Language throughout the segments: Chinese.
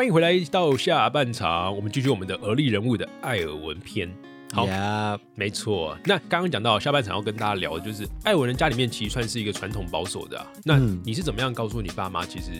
欢迎回来到下半场，我们继续我们的而立人物的艾尔文篇。好，呀，没错。那刚刚讲到下半场要跟大家聊的就是艾文人家里面其实算是一个传统保守的、啊。那嗯你是怎么样告诉你爸妈其实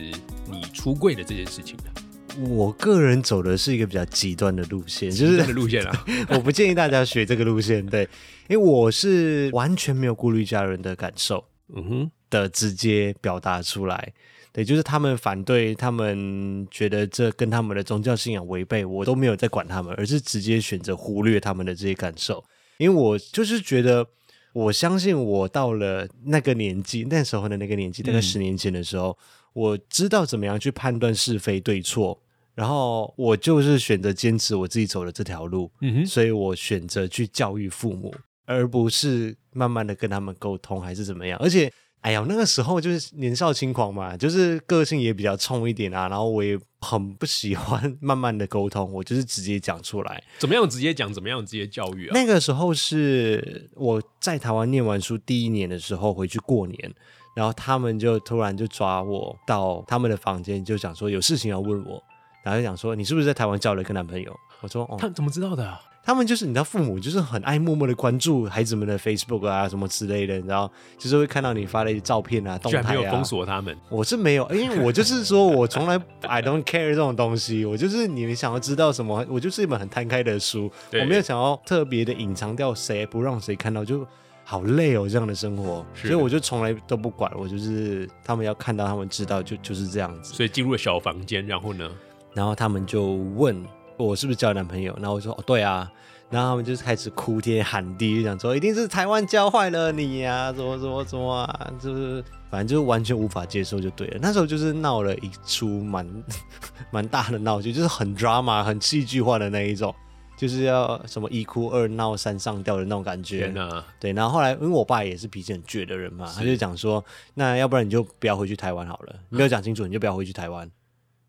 你出柜的这件事情的？我个人走的是一个比较极端的路线，就是路线啊，我不建议大家学这个路线，对，因为我是完全没有顾虑家人的感受嗯哼，的，直接表达出来。对，就是他们反对，他们觉得这跟他们的宗教信仰违背，我都没有在管他们，而是直接选择忽略他们的这些感受，因为我就是觉得，我相信我到了那个年纪，那时候的那个年纪，大概嗯十年前的时候，我知道怎么样去判断是非对错，然后我就是选择坚持我自己走的这条路，嗯哼，所以我选择去教育父母，而不是慢慢的跟他们沟通还是怎么样。而且，哎呀，那个时候就是年少轻狂嘛，就是个性也比较冲一点啊，然后我也很不喜欢 慢慢的沟通，我就是直接讲出来。怎么样直接讲，怎么样直接教育啊？那个时候是我在台湾念完书第一年的时候回去过年，然后他们就突然就抓我到他们的房间，就讲说有事情要问我，然后就讲说你是不是在台湾交了一个男朋友？我说哦，他怎么知道的啊？他们就是你知道，父母就是很爱默默的关注孩子们的 Facebook 啊什么之类的，你知道，就是会看到你发的一些照片啊、动态啊。居然没有封锁他们，我是没有，因为我就是说 我从来 I don't care 这种东西，我就是你们想要知道什么，我就是一本很摊开的书，我没有想要特别的隐藏掉谁，不让谁看到，就好累哦这样的生活，所以我就从来都不管，我就是他们要看到，他们知道就就是这样子。所以进入了小房间，然后呢？然后他们就问我是不是交男朋友，然后我说哦对啊，然后他们就是开始哭天喊地，就想说一定是台湾教坏了你呀、怎么怎么怎么啊，就是反正就是完全无法接受就对了。那时候就是闹了一出蛮 蛮大的闹剧，就是很 drama、很戏剧化的那一种。就是要什么一哭二闹三上吊的那种感觉！对。然后后来，因为我爸也是脾气很倔的人嘛，他就讲说，那要不然你就不要回去台湾好了，你没有讲清楚，你就不要回去台湾。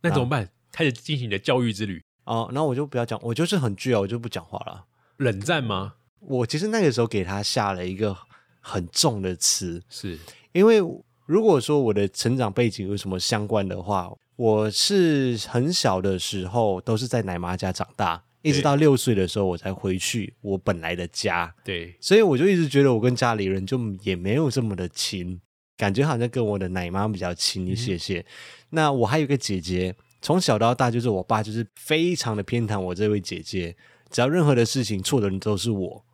那怎么办？开始进行你的教育之旅，哦，然后我就不要讲，我就是很倔啊，我就不讲话了。冷战吗？我其实那个时候给他下了一个很重的词，是因为如果说我的成长背景有什么相关的话，我是很小的时候都是在奶妈家长大，一直到六岁的时候我才回去我本来的家，对，所以我就一直觉得我跟家里人就也没有这么的亲，感觉好像跟我的奶妈比较亲一些些。那我还有一个姐姐，从小到大就是我爸就是非常的偏袒我这位姐姐，只要任何的事情错的人都是我。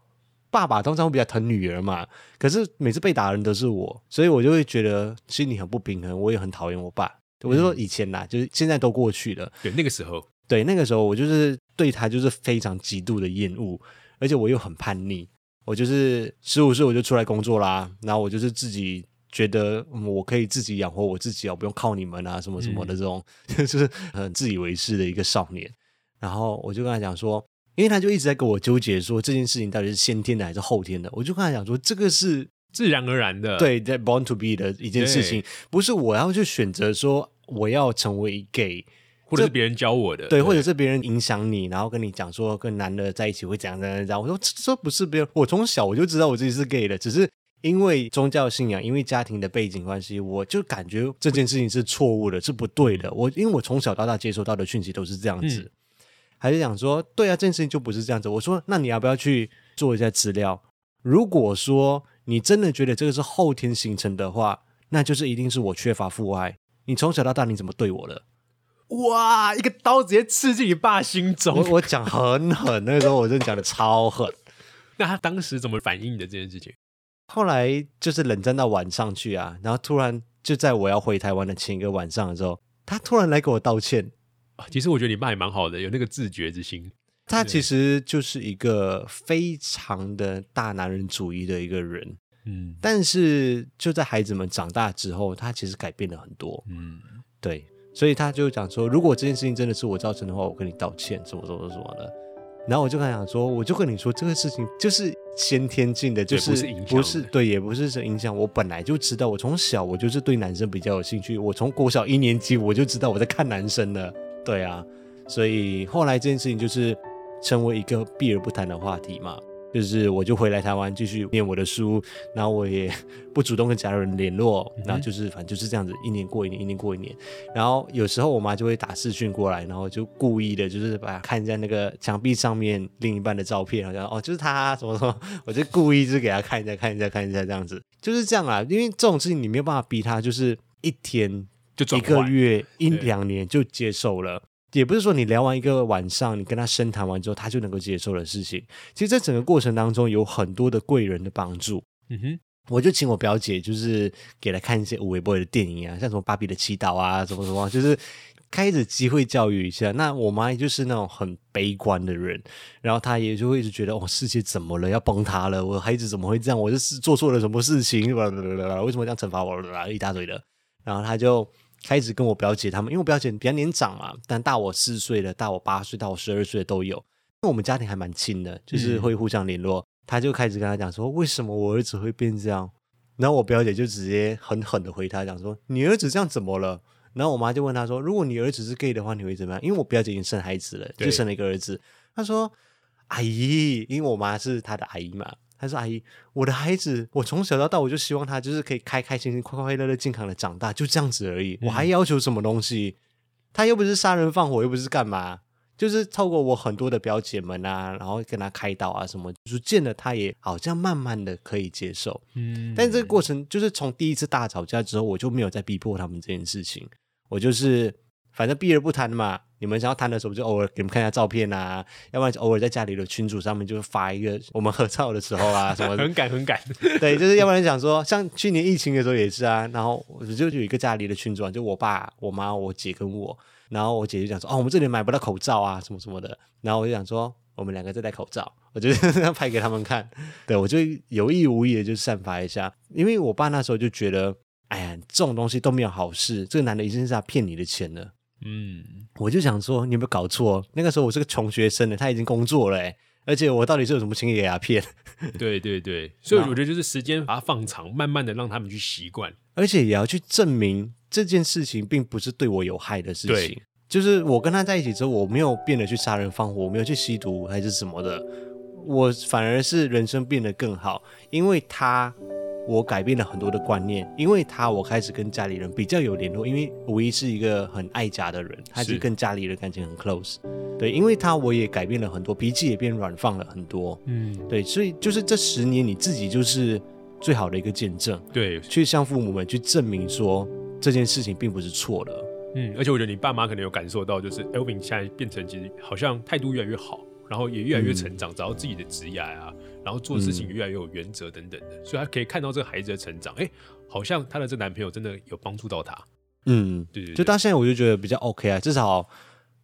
爸爸通常会比较疼女儿嘛，可是每次被打的人都是我，所以我就会觉得心里很不平衡，我也很讨厌我爸。我就说以前啦，就是现在都过去了，对，那个时候，对，那个时候我就是对他就是非常极度的厌恶，而且我又很叛逆。我就是十五岁我就出来工作啦，然后我就是自己觉得、嗯我可以自己养活我自己啊，不用靠你们啊，什么什么的这种，就是很自以为是的一个少年。然后我就跟他讲说，因为他就一直在跟我纠结说这件事情到底是先天的还是后天的，我就跟他讲说这个是自然而然的，，对在 born to be 的一件事情，不是我要去选择说我要成为 gay。或者是别人教我的，对，或者是别人影响你，然后跟你讲说跟男的在一起会怎样怎样怎样。我说这这不是别人，我从小我就知道我自己是 gay 的，只是因为宗教信仰，因为家庭的背景关系，我就感觉这件事情是错误的，是不对的。我因为我从小到大接收到的讯息都是这样子，嗯还是想说对啊，这件事情就不是这样子。我说那你要不要去做一下资料？如果说你真的觉得这个是后天形成的话，那就是一定是我缺乏父爱。你从小到大你怎么对我的？哇，一个刀直接刺进你爸心我中。我讲很狠，那个时候我真的讲的超狠。那他当时怎么反应的这件事情？后来就是冷战到晚上去啊，然后突然就在我要回台湾的前一个晚上的时候，他突然来给我道歉。啊其实我觉得你爸也蛮好的，有那个自觉之心。他其实就是一个非常的大男人主义的一个人，嗯但是就在孩子们长大之后，他其实改变了很多。嗯，对，所以他就讲说，如果这件事情真的是我造成的话，我跟你道歉，什么什么什么的。然后我就跟他讲说，我就跟你说，这个事情就是先天性的，就是不是对，也不是是影响。我本来就知道，我从小我就是对男生比较有兴趣，我从国小一年级我就知道我在看男生了，对啊，所以后来这件事情就是成为一个避而不谈的话题嘛。就是我就回来台湾继续念我的书，然后我也 不主动跟家人联络，然后就是反正就是这样子，一年过一年，一年过一年。然后有时候我妈就会打视讯过来，然后就故意的，就是把看一下那个墙壁上面另一半的照片，好像哦就是他什么什么，我就故意就是给他看一下，看一下，看一下这样子，就是这样啊。因为这种事情你没有办法逼他，就是一天就一个月、一两年就接受了。也不是说你聊完一个晚上，你跟他深谈完之后，他就能够接受的事情。其实，在整个过程当中，有很多的贵人的帮助。嗯哼，我就请我表姐，就是给她看一些无微博的电影啊，像什么《芭比的祈祷》啊，什么什么，就是开始机会教育一下。那我妈就是那种很悲观的人，然后她也就会一直觉得，哦，世界怎么了？要崩塌了？我孩子怎么会这样？我就是做错了什么事情？为什么这样惩罚我？一大堆的。然后她就开始跟我表姐他们，因为我表姐比较年长嘛，但大我四岁的、大我八岁、大我十二岁的都有。因为我们家庭还蛮亲的，就是会互相联络。他就开始跟他讲说，为什么我儿子会变这样？然后我表姐就直接狠狠的回他讲说，你儿子这样怎么了？然后我妈就问他说，如果你儿子是 gay 的话，你会怎么样？因为我表姐已经生孩子了，就生了一个儿子。他说，阿姨，因为我妈是他的阿姨嘛。她说：“阿姨，我的孩子，我从小到大，我就希望他就是可以开开心心、快快乐乐、健康的长大，就这样子而已。我还要求什么东西？他又不是杀人放火，又不是干嘛，就是透过我很多的表姐们啊，然后跟他开导啊什么，逐渐的他也好像慢慢的可以接受。嗯，但这个过程就是从第一次大吵架之后，我就没有再逼迫他们这件事情，我就是反正避而不谈嘛。你们想要谈的时候，就偶尔给你们看一下照片啊，要不然就偶尔在家里的群组上面就发一个我们合照的时候啊什么。很赶很赶，对，就是要不然想说，像去年疫情的时候也是啊，然后我就有一个家里的群主啊，就我爸、我妈、我姐跟我，然后我姐就讲说，哦，我们这里买不到口罩啊，什么什么的，然后我就想说，我们两个在戴口罩，我就拍给他们看，对我就有意无意的就散发一下，因为我爸那时候就觉得，哎呀，这种东西都没有好事，这个男的一定是要骗你的钱的，嗯，我就想说，你有没有搞错？那个时候我是个穷学生呢，他已经工作了，哎，而且我到底是有什么情给他骗？对对对，所以我觉得就是时间把它放长，慢慢的让他们去习惯。而且也要去证明这件事情并不是对我有害的事情对。就是我跟他在一起之后，我没有变得去杀人放火，我没有去吸毒还是什么的，我反而是人生变得更好，因为他。我改变了很多的观念，因为他，我开始跟家里人比较有联络。因为五一是一个很爱家的人，他就是跟家里人感情很 close。对，因为他，我也改变了很多，脾气也变软放了很多。嗯，对，所以就是这十年，你自己就是最好的一个见证。对，去向父母们去证明说这件事情并不是错的。嗯，而且我觉得你爸妈可能有感受到，就是 Elvin 现在变成其实好像态度越来越好，然后也越来越成长，找到自己的职业啊，然后做事情越来越有原则等等的，所以他可以看到这个孩子的成长，哎，好像他的这男朋友真的有帮助到他。嗯，对对对就到现在我就觉得比较 OK 啊，至少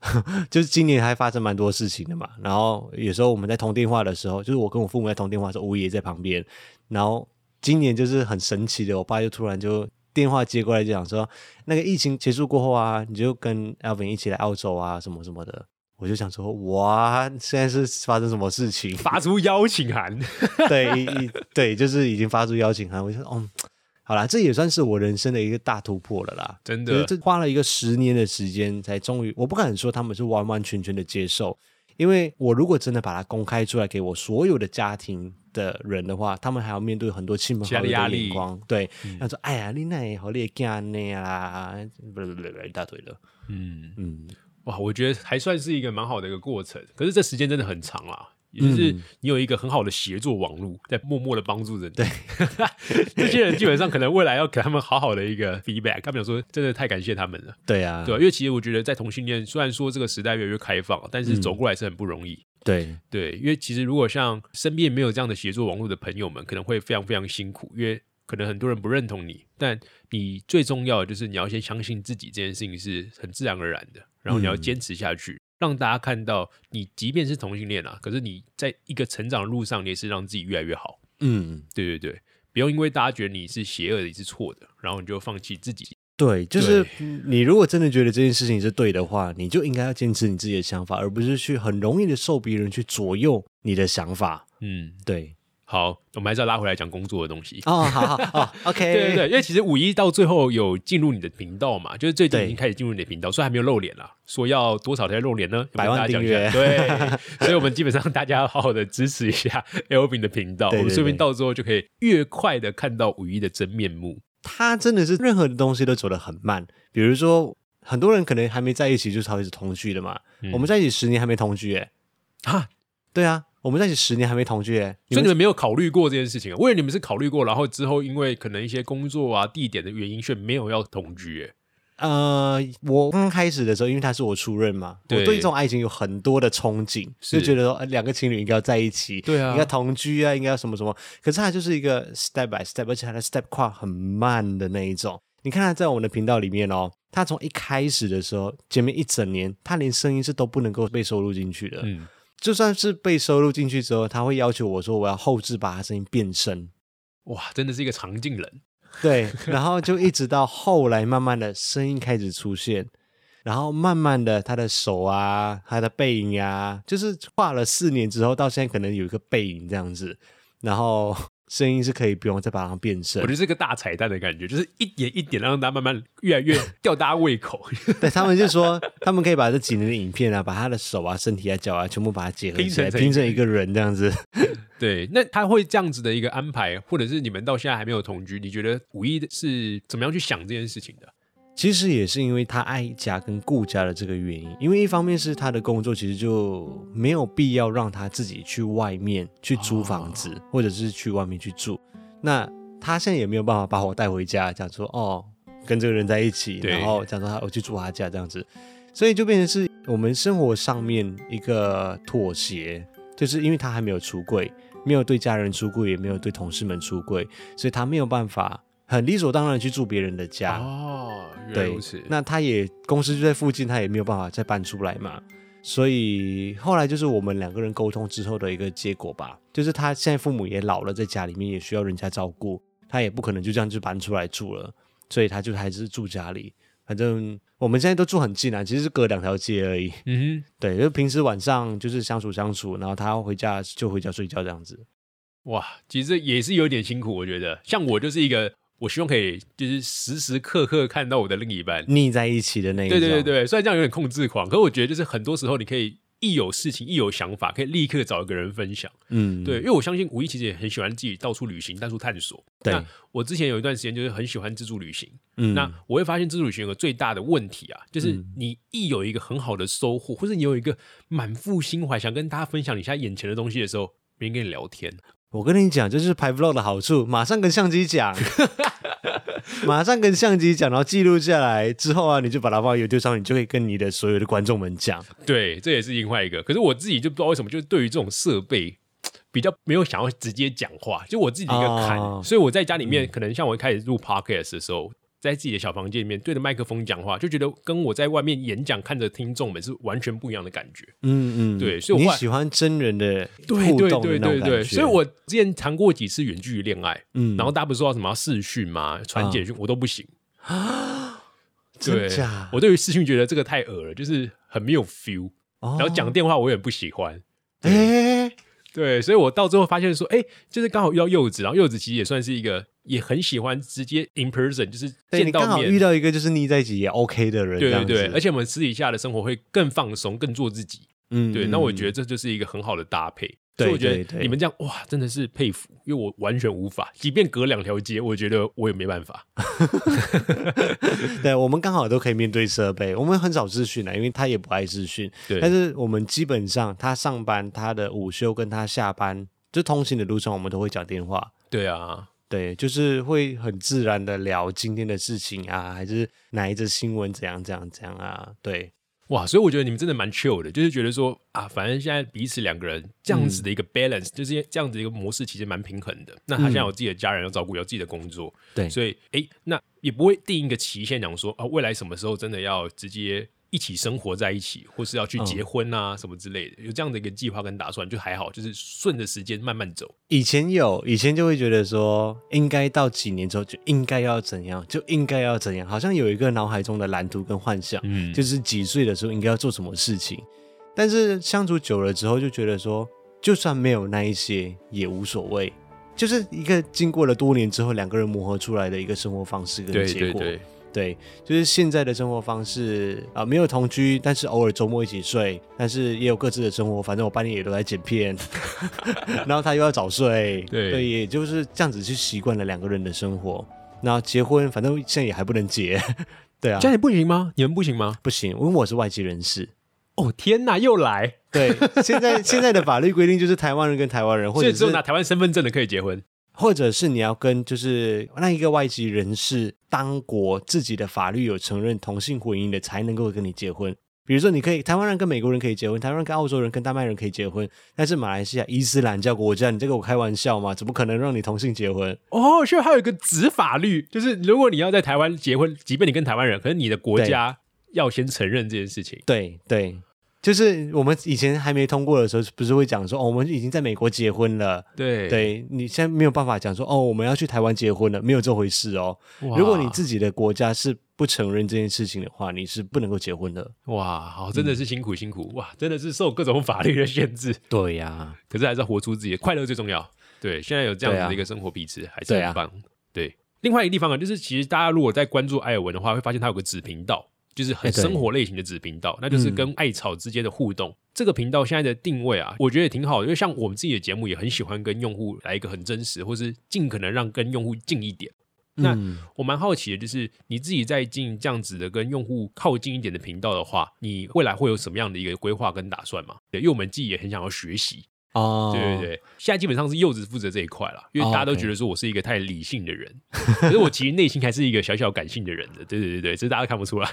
就是今年还发生蛮多事情的嘛。然后有时候我们在通电话的时候，就是我跟我父母在通电话的时候，我爷在旁边。然后今年就是很神奇的，我爸就突然就电话接过来，就讲说，那个疫情结束过后啊，你就跟 Alvin 一起来澳洲啊，什么什么的。我就想说，哇，现在是发生什么事情？发出邀请函，对，对，就是已经发出邀请函。我就说，哦，好啦，这也算是我人生的一个大突破了啦。真的，就是这花了一个十年的时间，才终于，我不敢说他们是完完全全的接受，因为我如果真的把它公开出来给我所有的家庭的人的话，他们还要面对很多亲朋好友的压力眼光，对，他说，哎呀，你那好劣干那啊，不不不不，一大堆的，嗯，嗯，哇，我觉得还算是一个蛮好的一个过程，可是这时间真的很长啊。也就是嗯你有一个很好的协作网络，在默默的帮助着你。对，这些人基本上可能未来要给他们好好的一个 feedback。他们想说，真的太感谢他们了，对啊，对啊？因为其实我觉得在同性恋，虽然说这个时代越来越开放，但是嗯走过来是很不容易。对，对，因为其实如果像身边没有这样的协作网络的朋友们，可能会非常非常辛苦，因为可能很多人不认同你，但你最重要的就是你要先相信自己，这件事情是很自然而然的，然后你要嗯。坚持下去，让大家看到你即便是同性恋啊，可是你在一个成长的路上，你也是让自己越来越好。嗯，对对对，不用因为大家觉得你是邪恶的，你是错的，然后你就放弃自己。对，就是你如果真的觉得这件事情是对的话，你就应该要坚持你自己的想法，而不是去很容易的受别人去左右你的想法。嗯，对，好，我们还是要拉回来讲工作的东西。哦，好好哦，OK，对对对，因为其实五一到最后有进入你的频道嘛，就是最近已经开始进入你的频道，虽然还没有露脸啦，说要多少才露脸呢？百万订对，所以我们基本上大家要好好的支持一下 Elvin 的频道，对对我们顺便对到最后就可以越快的看到五一的真面目。他真的是任何的东西都走得很慢。比如说，很多人可能还没在一起就开始同居的嘛。嗯我们在一起十年还没同居，哎，啊，对啊，我们在一起十年还没同居，哎，所以你们没有考虑过这件事情啊？我以为你们是考虑过，然后之后因为可能一些工作啊、地点的原因，却没有要同居。哎，呃，我刚开始的时候，因为他是我初任嘛，对我对这种爱情有很多的憧憬，是就觉得说呃两个情侣应该要在一起，对啊应该同居啊，应该要什么什么。可是他就是一个 step by step，而且他的 step 跨很慢的那一种。你看他在我们的频道里面哦，他从一开始的时候，前面一整年，他连声音是都不能够被收录进去的。嗯，就算是被收录进去之后，他会要求我说我要后置把他声音变声。哇，真的是一个长进人。对，然后就一直到后来，慢慢的声音开始出现，然后慢慢的他的手啊，他的背影啊，就是画了四年之后，到现在可能有一个背影这样子，然后声音是可以不用再把它变声我觉。得是个大彩蛋的感觉，就是一点一点让它慢慢越来越吊大家胃口，对他们就说，他们可以把这几年的影片啊，把他的手啊、身体啊、脚啊，全部把它结合起来，拼成成拼成一个人这样子。对，那他会这样子的一个安排，或者是你们到现在还没有同居，你觉得五一是怎么样去想这件事情的？其实也是因为他爱家跟顾家的这个原因，因为一方面是他的工作其实就没有必要让他自己去外面去租房子，哦或者是去外面去住。那他现在也没有办法把我带回家，讲说哦跟这个人在一起，然后讲说他我去住他家这样子，所以就变成是我们生活上面一个妥协，就是因为他还没有出柜，没有对家人出柜，也没有对同事们出柜，所以他没有办法很理所当然去住别人的家。哦，原来对如此。，那他也公司就在附近，他也没有办法再搬出来嘛。所以后来就是我们两个人沟通之后的一个结果吧，就是他现在父母也老了，在家里面也需要人家照顾，他也不可能就这样就搬出来住了，所以他就还是住家里。反正我们现在都住很近啊，其实是隔两条街而已。嗯对，就平时晚上就是相处相处，然后他要回家就回家睡觉这样子。哇，其实也是有点辛苦，我觉得。像我就是一个，我希望可以就是时时刻刻看到我的另一半。腻在一起的那一种。对对对对，虽然这样有点控制狂，可我觉得就是很多时候你可以一有事情一有想法，可以立刻找一个人分享。嗯，对，因为我相信五一其实也很喜欢自己到处旅行、到处探索。对那我之前有一段时间就是很喜欢自助旅行。嗯那我会发现自助旅行有个最大的问题啊，就是嗯你一有一个很好的收获，或者你有一个满腹心怀想跟大家分享你现在眼前的东西的时候，别人跟你聊天，我跟你讲，这就是拍 vlog 的好处，马上跟相机讲，马上跟相机讲，然后记录下来之后啊，你就把它放到 YouTube 上，你就可以跟你的所有的观众们讲。对，这也是另外一个。可是我自己就不知道为什么，就是对于这种设备。比较没有想要直接讲话，就我自己的一个坎，哦所以我在家里面、可能像我一开始录 podcast 的时候，在自己的小房间里面对着麦克风讲话，就觉得跟我在外面演讲看着听众们是完全不一样的感觉。嗯嗯，对所以我你喜欢真人的对对互动的对对对，所以我之前谈过几次远距离恋爱，嗯然后大家不是说什么要视讯吗？传简讯、我都不行啊。对我对于视讯觉得这个太恶了，就是很没有 feel。然然后讲电话我也不喜欢。哎，对，所以我到最后发现说，哎，就是刚好遇到柚子，然后柚子其实也算是一个也很喜欢直接 in person，就是见到面。好遇到一个就是腻在一起也 OK 的人，对对对，而且我们私底下的生活会更放松，更做自己。对，嗯对那我觉嗯得这就是一个很好的搭配。对所以我觉得你们这样哇，真的是佩服，因为我完全无法，即便隔两条街，我觉得我也没办法。对，我们刚好都可以面对设备，我们很少视讯啊，因为他也不爱视讯。对，但是我们基本上他上班、他的午休跟他下班，就通行的路上，我们都会讲电话。对啊，对，就是会很自然的聊今天的事情啊，还是哪一则新闻怎样怎样怎样啊？对，哇，所以我觉得你们真的蛮 chill 的，就是觉得说啊，反正现在彼此两个人这样子的一个 balance，、就是这样子的一个模式，其实蛮平衡的。那他现在有自己的家人要照顾，有自己的工作，对所以诶，那也不会定一个期限，讲说啊，未来什么时候真的要直接。一起生活在一起，或是要去结婚啊什么之类的，有这样的一个计划跟打算，就还好，就是顺着时间慢慢走。以前有，以前就会觉得说，应该到几年之后就应该要怎样，就应该要怎样，好像有一个脑海中的蓝图跟幻想，嗯，就是几岁的时候应该要做什么事情。但是相处久了之后，就觉得说，就算没有那一些也无所谓，就是一个经过了多年之后两个人磨合出来的一个生活方式跟结果。对对，对，就是现在的生活方式啊、没有同居，但是偶尔周末一起睡，但是也有各自的生活。反正我半夜也都在剪片，然后他又要早睡，对也就是这样子去习惯了两个人的生活。然后结婚，反正现在也还不能结，对啊这，样也不行吗？你们不行吗？不行，因为我是外籍人士。哦天哪，又来！对，现在现在的法律规定就是台湾人跟台湾人，或者是只有拿台湾身份证的可以结婚。或者是你要跟就是那一个外籍人士当国自己的法律有承认同性婚姻的，才能够跟你结婚。比如说，你可以台湾人跟美国人可以结婚，台湾人跟澳洲人跟丹麦人可以结婚，但是马来西亚伊斯兰教国家，你这个我开玩笑吗？怎么可能让你同性结婚？哦，所以还有一个子法律，就是如果你要在台湾结婚，即便你跟台湾人，可是你的国家要先承认这件事情。对对，就是我们以前还没通过的时候，不是会讲说，哦，我们已经在美国结婚了。对，对你现在没有办法讲说，哦，我们要去台湾结婚了，没有这回事哦。哇如果你自己的国家是不承认这件事情的话，你是不能够结婚的。哇，好，真的是辛苦辛苦哇，真的是受各种法律的限制，对呀、可是还是要活出自己的快乐最重要。对，现在有这样子的一个生活彼此，还是对啊很棒。对，另外一个地方啊，就是其实大家如果在关注艾尔文的话，会发现他有个子频道，就是很生活类型的子频道，那就是嗯跟艾草之间的互动。这个频道现在的定位啊，我觉得也挺好的，因为像我们自己的节目也很喜欢跟用户来一个很真实，或是尽可能让跟用户近一点。那嗯我蛮好奇的，就是你自己在经营这样子的跟用户靠近一点的频道的话，你未来会有什么样的一个规划跟打算吗？对，因为我们自己也很想要学习。哦，对对对，现在基本上是柚子负责这一块了，因为哦大家都觉得说我是一个太理性的人，可是我其实内心还是一个小小感性的人的。对对对对，只是大家看不出来，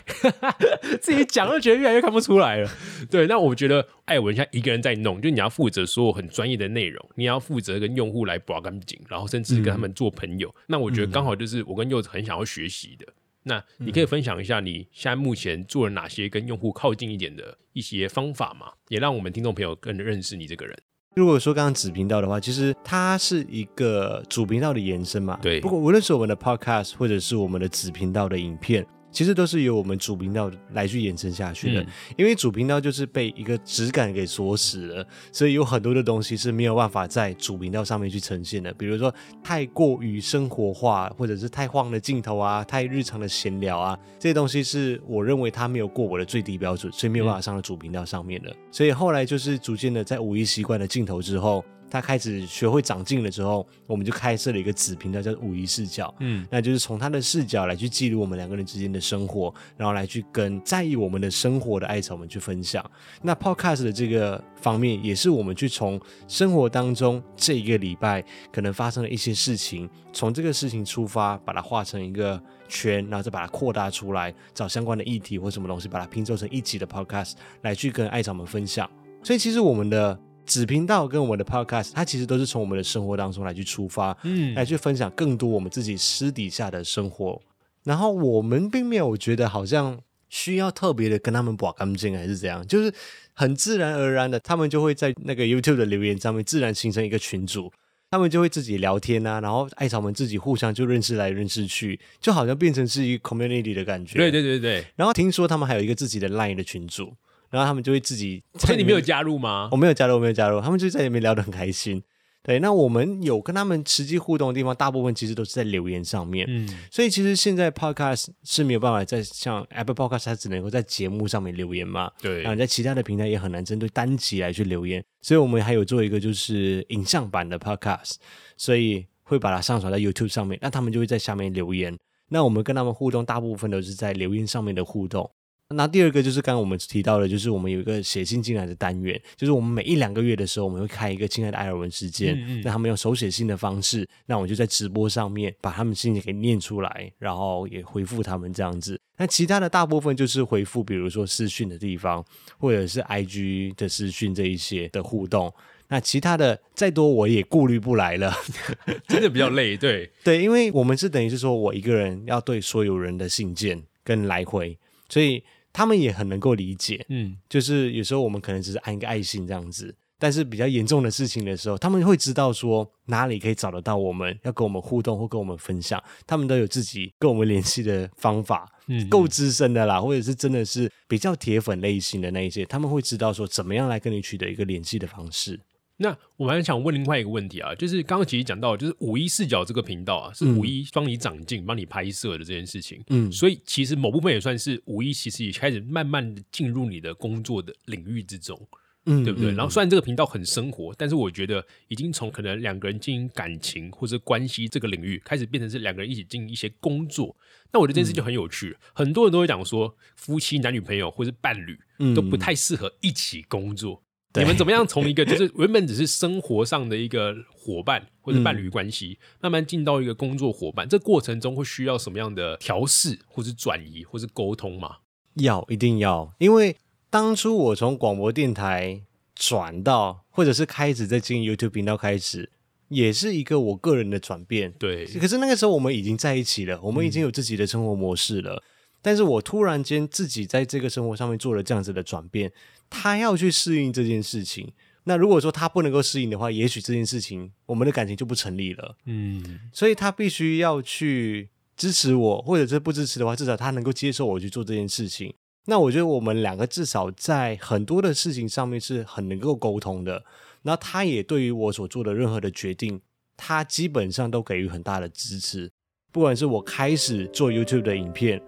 自己讲都觉得越来越看不出来了。对，那我觉得艾文现在一个人在弄，就你要负责所有很专业的内容，你要负责跟用户来把干净，然后甚至跟他们做朋友。那我觉得刚好就是我跟柚子很想要学习的。那你可以分享一下你现在目前做了哪些跟用户靠近一点的一些方法吗？也让我们听众朋友更认识你这个人。如果说刚刚子频道的话，其实它是一个主频道的延伸嘛。对不过无论是我们的 podcast 或者是我们的子频道的影片，其实都是由我们主频道来去延伸下去的。嗯因为主频道就是被一个质感给锁死了，所以有很多的东西是没有办法在主频道上面去呈现的。比如说太过于生活化，或者是太晃的镜头啊，太日常的闲聊啊，这些东西是我认为它没有过我的最低标准，所以没有办法上到主频道上面的。所以后来就是逐渐的在五一习惯了镜头之后。他开始学会长进了之后，我们就开设了一个子频道，叫五一视角。嗯，那就是从他的视角来去记录我们两个人之间的生活，然后来去跟在意我们的生活的爱草们去分享。那 podcast 的这个方面，也是我们去从生活当中这一个礼拜可能发生的一些事情，从这个事情出发，把它画成一个圈，然后再把它扩大出来，找相关的议题或什么东西，把它拼凑成一集的 podcast 来去跟爱草们分享。所以其实我们的子频道跟我们的 podcast，它其实都是从我们的生活当中来去出发，嗯来去分享更多我们自己私底下的生活。然后我们并没有觉得好像需要特别的跟他们把干净，还是怎样，就是很自然而然的，他们就会在那个 YouTube 的留言上面自然形成一个群组。他们就会自己聊天啊，然后艾草们自己互相就认识来认识去，就好像变成是一个 community 的感觉。对对对对，然后听说他们还有一个自己的 Line 的群组，然后他们就会自己。所以你没有加入吗我？没有加入，我没有加入，他们就在里面聊得很开心。对，那我们有跟他们实际互动的地方，大部分其实都是在留言上面。嗯，所以其实现在 podcast 是没有办法在像 Apple Podcast，它只能够在节目上面留言嘛。对然后在其他的平台也很难针对单集来去留言，所以我们还有做一个就是影像版的 podcast，所以会把它上传到 YouTube 上面，那他们就会在下面留言。那我们跟他们互动，大部分都是在留言上面的互动。那第二个就是刚刚我们提到的，就是我们有一个写信进来的单元，就是我们每一两个月的时候，我们会开一个“亲爱的艾尔文”时间，嗯嗯那他们用手写信的方式，那我就在直播上面把他们信给念出来，然后也回复他们这样子。那其他的大部分就是回复，比如说私讯的地方，或者是 IG 的私讯这一些的互动。那其他的再多我也顾虑不来了，真的比较累，对，对，因为我们是等于是说我一个人要对所有人的信件跟来回，所以他们也很能够理解。嗯，就是有时候我们可能只是按一个爱心这样子，但是比较严重的事情的时候，他们会知道说哪里可以找得到我们，要跟我们互动或跟我们分享，他们都有自己跟我们联系的方法。嗯够资深的啦，或者是真的是比较铁粉类型的那一些，他们会知道说怎么样来跟你取得一个联系的方式。那我们还想问另外一个问题啊，就是刚刚其实讲到，就是五一视角这个频道啊，是嗯五一帮你长进、帮你拍摄的这件事情。嗯，所以其实某部分也算是五一，其实也开始慢慢的进入你的工作的领域之中，嗯对不对？嗯然后虽然这个频道很生活，但是我觉得已经从可能两个人经营感情或者关系这个领域，开始变成是两个人一起经营一些工作。那我觉得这件事就很有趣，很多人都会讲说，夫妻、男女朋友或是伴侣嗯都不太适合一起工作。对你们怎么样从一个 就是原本只是生活上的一个伙伴或者伴侣关系，慢慢进到一个工作伙伴？这过程中会需要什么样的调试，或是转移，或是沟通吗？要一定要，因为当初我从广播电台转到，或者是开始在经营 YouTube 频道开始，也是一个我个人的转变。对，可是那个时候我们已经在一起了，我们已经有自己的生活模式了。但是我突然间自己在这个生活上面做了这样子的转变，他要去适应这件事情。那如果说他不能够适应的话，也许这件事情我们的感情就不成立了。嗯，所以他必须要去支持我，或者是不支持的话，至少他能够接受我去做这件事情。那我觉得我们两个至少在很多的事情上面是很能够沟通的。那他也对于我所做的任何的决定，他基本上都给予很大的支持。不管是我开始做 YouTube 的影片，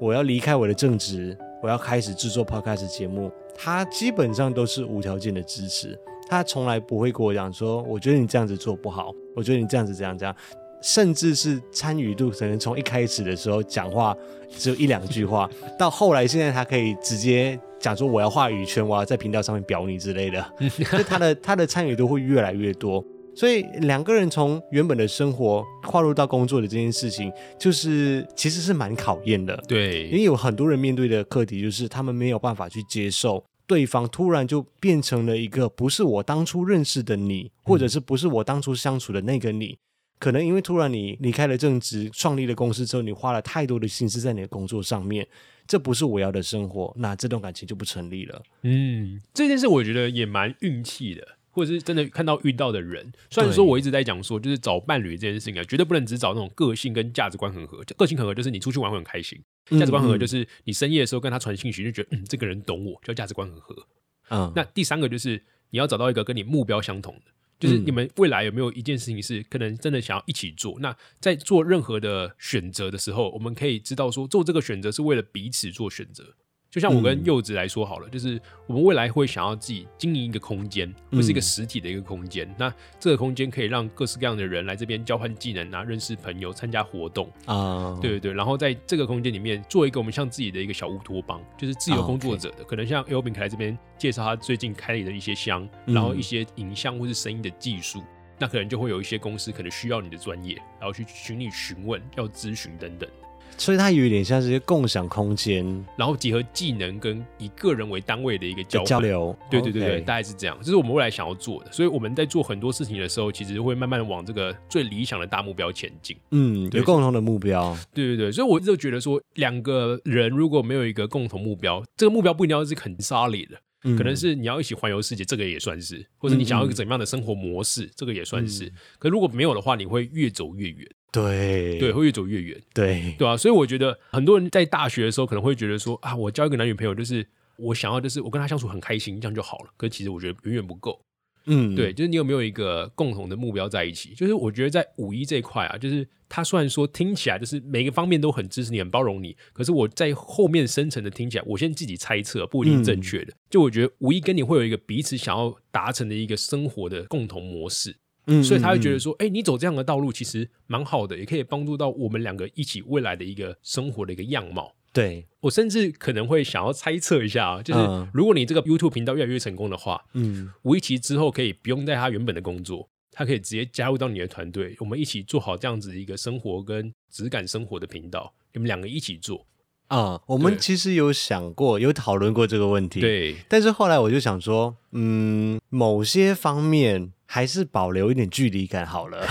我要离开我的正职，我要开始制作 Podcast 节目，他基本上都是无条件的支持。他从来不会跟我讲说，我觉得你这样子做不好，我觉得你这样子这样这样，甚至是参与度可能从一开始的时候讲话只有一两句话，到后来现在他可以直接讲说我要话语权，我要在频道上面表你之类的，就他的他的参与度会越来越多。所以两个人从原本的生活跨入到工作的这件事情，就是其实是蛮考验的。对因对，为有很多人面对的课题就是他们没有办法去接受对方突然就变成了一个不是我当初认识的你，或者是不是我当初相处的那个你。可能因为突然你离开了正职，创立了公司之后，你花了太多的心思在你的工作上面，这不是我要的生活，那这段感情就不成立了。嗯，这件事我觉得也蛮运气的，或者是真的看到遇到的人。虽然说我一直在讲说，就是找伴侣这件事情啊，绝对不能只找那种个性跟价值观很合。个性很合就是你出去玩会很开心，价值观很合就是是你深夜的时候跟他传信息，就觉得嗯这个人懂我，叫价值观很合。嗯，那第三个就是你要找到一个跟你目标相同的，就是嗯你们未来有没有一件事情是可能真的想要一起做？那在做任何的选择的时候，我们可以知道说做这个选择是为了彼此做选择。就像我跟嗯柚子来说好了，就是我们未来会想要自己经营一个空间，或是一个嗯实体的一个空间。那这个空间可以让各式各样的人来这边交换技能啊，认识朋友，参加活动。啊，对对对，然后在这个空间里面做一个我们像自己的一个小乌托邦，就是自由啊工作者的，可能像 L 饼来这边介绍他最近开的一些箱，嗯然后一些影像或是声音的技术，那可能就会有一些公司可能需要你的专业，然后去寻你询问、要咨询等等，所以它有一点像是一个共享空间然后结合技能跟以个人为单位的一个交交。流。对对对对大概是这样，这是我们未来想要做的，所以我们在做很多事情的时候，其实会慢慢地往这个最理想的大目标前进。嗯，有共同的目标。对对对，所以我一直觉得说，两个人如果没有一个共同目标，这个目标不一定要是很 solid 的，嗯可能是你要一起环游世界，这个也算是，或者你想要一个怎么样的生活模式，这个也算是。可如果没有的话，你会越走越远，对对，会越走越远，对对啊，所以我觉得很多人在大学的时候可能会觉得说啊，我交一个男女朋友就是我想要就是我跟他相处很开心，这样就好了。可是其实我觉得远远不够。嗯对，就是你有没有一个共同的目标在一起？就是我觉得在五一这一块啊，就是他虽然说听起来就是每个方面都很支持你、很包容你，可是我在后面深层的听起来，我先自己猜测不一定正确的。就我觉得五一跟你会有一个彼此想要达成的一个生活的共同模式，嗯所以他会觉得嗯说，哎、你走这样的道路其实蛮好的，也可以帮助到我们两个一起未来的一个生活的一个样貌。对，我甚至可能会想要猜测一下啊，就是嗯如果你这个 YouTube 频道越来越成功的话，嗯吴一奇之后可以不用在他原本的工作，他可以直接加入到你的团队，我们一起做好这样子一个生活跟质感生活的频道，你们两个一起做。啊，我们其实有想过，有讨论过这个问题。，对，但是后来我就想说，嗯，某些方面还是保留一点距离感好了。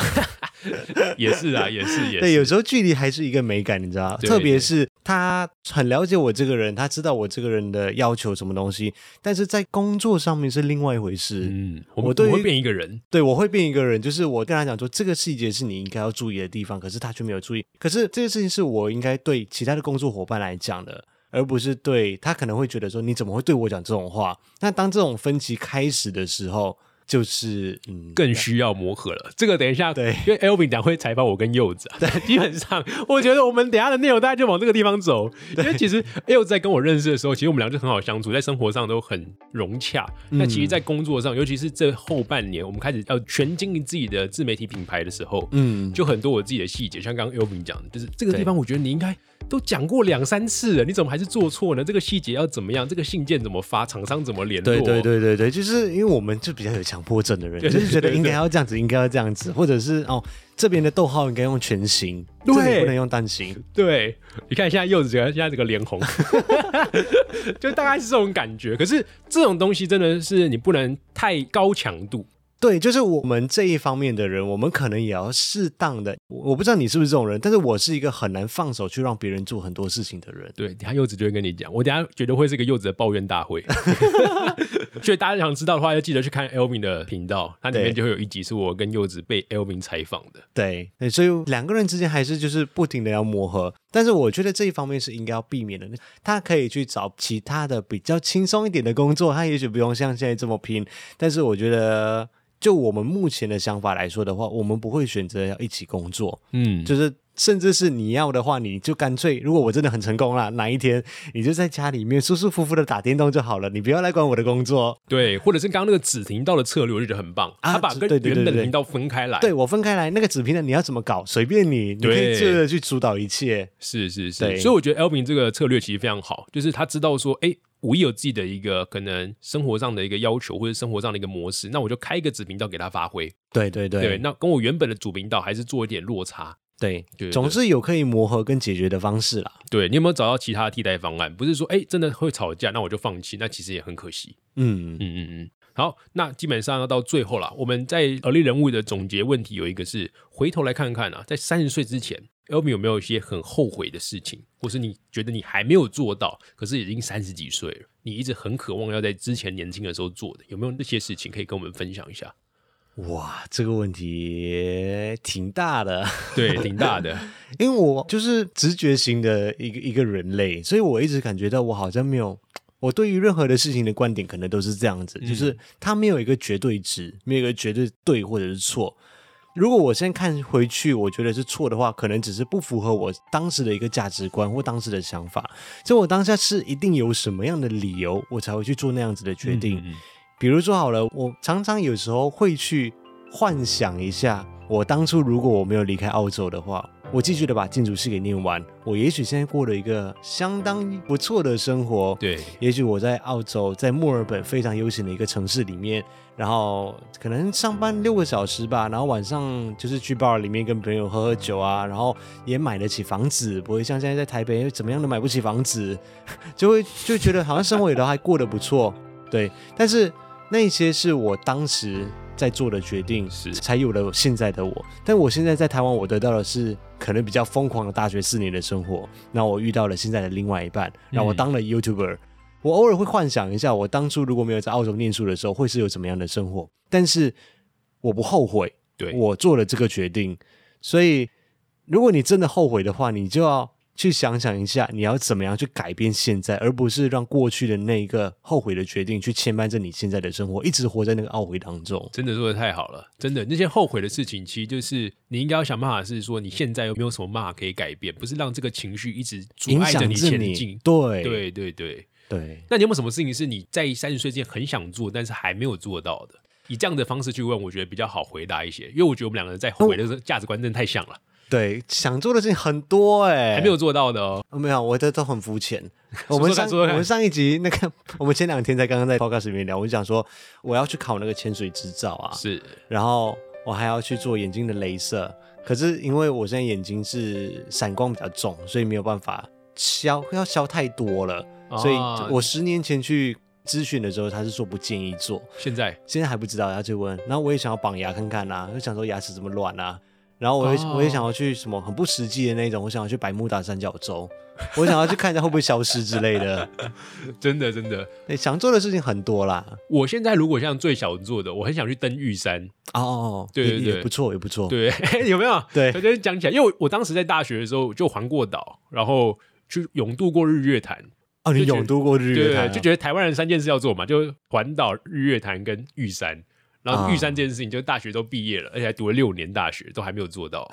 也是啊，也是也是。对，有时候距离还是一个美感，你知道，对特别是他很了解我这个人，他知道我这个人的要求什么东西，但是在工作上面是另外一回事。嗯，我我对我会变一个人，对，我会变一个人，就是我跟他讲说，这个细节是你应该要注意的地方，可是他却没有注意。可是这件事情是我应该对其他的工作伙伴来讲的，而不是对他可能会觉得说，你怎么会对我讲这种话？那当这种分歧开始的时候，就是嗯，更需要磨合了。这个等一下，对因为 Elvin 等会采访我跟柚子啊，基本上我觉得我们等一下的内容大概就往这个地方走。因为其实柚子在跟我认识的时候，其实我们俩就很好相处，在生活上都很融洽。那其实，在工作上，尤其是这后半年，我们开始要全经营自己的自媒体品牌的时候，嗯，就很多我自己的细节，像刚刚 Elvin 讲的，就是这个地方，我觉得你应该都讲过两三次了，你怎么还是做错呢？这个细节要怎么样？这个信件怎么发？厂商怎么联络？对对对对对，就是因为我们就比较有强迫症的人，对就是觉得应该要这样子，应该要这样子，或者是哦，这边的逗号应该用全形，对不能用单形。对，你看现在柚子这个现在这个脸红，就大概是这种感觉。可是这种东西真的是你不能太高强度。对，就是我们这一方面的人，我们可能也要适当的。我我不知道你是不是这种人，但是我是一个很难放手去让别人做很多事情的人。对，等下柚子就会跟你讲，我等下觉得会是一个柚子的抱怨大会。所以大家想知道的话，要记得去看 Elvin 的频道，它里面就会有一集是我跟柚子被 Elvin 采访的。对对，所以两个人之间还是就是不停的要磨合，但是我觉得这一方面是应该要避免的。他可以去找其他的比较轻松一点的工作，他也许不用像现在这么拼。但是我觉得，就我们目前的想法来说的话，我们不会选择要一起工作，嗯，就是。甚至是你要的话，你就干脆，如果我真的很成功了，哪一天你就在家里面舒舒服服的打电动就好了，你不要来管我的工作。对，或者是刚刚那个子频道的策略，我就觉得很棒，啊他把跟原本的频道分开来。对我分开来，那个子频道你要怎么搞，随便你，你可以对自由的去主导一切。是是对是，所以我觉得 Elvin 这个策略其实非常好，就是他知道说，哎，我有自己的一个可能生活上的一个要求，或者生活上的一个模式，那我就开一个子频道给他发挥。对对对对，那跟我原本的主频道还是做一点落差。对对总是有可以磨合跟解决的方式啦。对你有没有找到其他的替代方案？不是说，哎，真的会吵架，那我就放弃，那其实也很可惜。嗯嗯嗯嗯。好，那基本上要到最后了。我们在而立人物的总结问题有一个是回头来看看啊，在三十岁之前，Elvin 有没有一些很后悔的事情，或是你觉得你还没有做到，可是已经三十几岁了，你一直很渴望要在之前年轻的时候做的，有没有那些事情可以跟我们分享一下？哇，这个问题挺大的，对，挺大的。因为我就是直觉型的一个一个人类，所以我一直感觉到我好像没有。我对于任何的事情的观点可能都是这样子，就是它没有一个绝对值，没有一个绝对对或者是错。如果我现在看回去，我觉得是错的话，可能只是不符合我当时的一个价值观或当时的想法。所以我当下是一定有什么样的理由，我才会去做那样子的决定。嗯嗯比如说好了，我常常有时候会去幻想一下，我当初如果我没有离开澳洲的话，我继续的把建筑系给念完，我也许现在过了一个相当不错的生活。对，也许我在澳洲，在墨尔本非常悠闲的一个城市里面，然后可能上班六个小时吧，然后晚上就是去 bar 里面跟朋友喝喝酒啊，然后也买得起房子，不会像现在在台北怎么样都买不起房子，就会就觉得好像生活也都还过得不错，对。但是那些是我当时在做的决定，是才有了现在的我。但我现在在台湾，我得到的是可能比较疯狂的大学四年的生活。那我遇到了现在的另外一半，让我当了 YouTuber。我偶尔会幻想一下，我当初如果没有在澳洲念书的时候，会是有怎么样的生活。但是我不后悔，对，我做了这个决定。所以，如果你真的后悔的话，你就要去想想一下，你要怎么样去改变现在，而不是让过去的那一个后悔的决定去牵绊着你现在的生活，一直活在那个懊悔当中。真的做的太好了，真的那些后悔的事情，其实就是你应该要想办法，是说你现在有没有什么办法可以改变，不是让这个情绪一直阻影碍着你前进。，对对对对，对那你有没有什么事情是你在三十岁之前很想做，但是还没有做到的？以这样的方式去问，我觉得比较好回答一些，因为我觉得我们两个人在后悔的时候价值观真的太像了，对，想做的事情很多哎、还没有做到的哦。哦没有，我这都很肤浅。我说们上我们上一集那个，我们前两天才刚刚在 podcast 里面聊，我就讲说我要去考那个潜水执照啊，是，然后我还要去做眼睛的镭射，可是因为我现在眼睛是散光比较重，所以没有办法消，要消太多了，所以啊我十年前去咨询的时候，他是说不建议做，现在？现在还不知道要去问。然后我也想要绑牙看看啊，就想说牙齿怎么乱啊。然后我也、哦我也想要去什么很不实际的那种，我想要去百慕达三角洲，我想要去看一下会不会消失之类的。真的真的。对，想做的事情很多啦。我现在如果像最小做的，我很想去登玉山，哦哦，哦对对对也也不错，也不错。对，有没有？对我觉得讲起来，因为我我当时在大学的时候就环过岛，然后去永渡过日月潭，哦，你永渡过日对对对，月潭啊，就觉得台湾人三件事要做嘛，就环岛、日月潭跟玉山。然后玉山这件事情，就大学都毕业了，而且还读了六年大学，都还没有做到。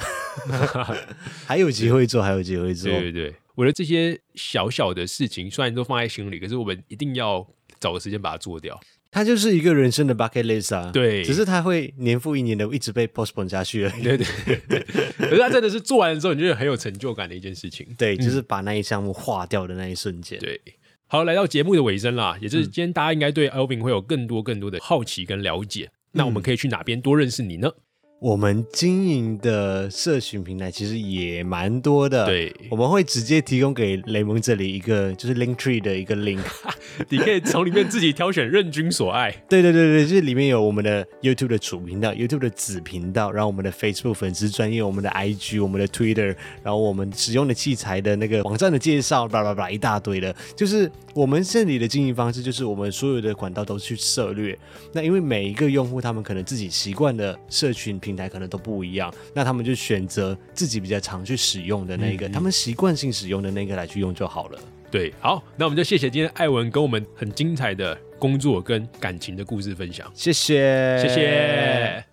还有机会做，还有机会做。对对对，我的这些小小的事情，虽然都放在心里，可是我们一定要找个时间把它做掉。它就是一个人生的 bucket list 啊。对只是它会年复一年的一直被 postpone 下去而已。对对对，可是它真的是做完了之后，你觉得很有成就感的一件事情。对，就是把那一项目划掉的那一瞬间。对，好，来到节目的尾声啦，也就是今天大家应该对 Alvin 会有更多更多的好奇跟了解。那我们可以去哪边多认识你呢？我们经营的社群平台其实也蛮多的。。对，我们会直接提供给雷蒙这里一个就是 Link Tree 的一个 link，你可以从里面自己挑选任君所爱。对对对对，就是里面有我们的 YouTube 的主频道、YouTube 的子频道，然后我们的 Facebook 粉丝专业、我们的 IG、我们的 Twitter，然后我们使用的器材的那个网站的介绍，叭叭叭一大堆的。就是我们这里的经营方式，就是我们所有的管道都去涉略。那因为每一个用户他们可能自己习惯的社群平台可能都不一样，那他们就选择自己比较常去使用的那个，他们习惯性使用的那个来去用就好了。对，好，那我们就谢谢今天艾文跟我们很精彩的工作跟感情的故事分享，谢谢，谢谢。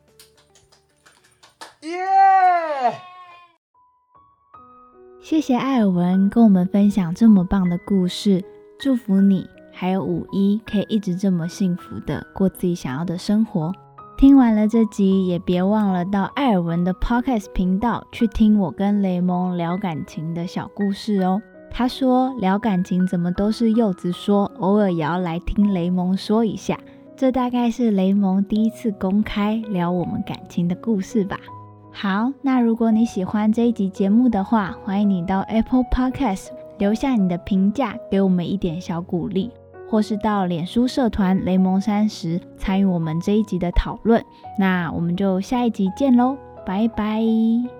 谢谢艾尔文跟我们分享这么棒的故事，祝福你还有五一可以一直这么幸福的过自己想要的生活。听完了这集，也别忘了到艾尔文的 Podcast 频道去听我跟雷蒙聊感情的小故事哦。他说聊感情怎么都是柚子说，偶尔也要来听雷蒙说一下。这大概是雷蒙第一次公开聊我们感情的故事吧。好，那如果你喜欢这一集节目的话，欢迎你到 Apple Podcast 留下你的评价，给我们一点小鼓励，或是到脸书社团雷蒙三十参与我们这一集的讨论。那我们就下一集见喽，拜拜。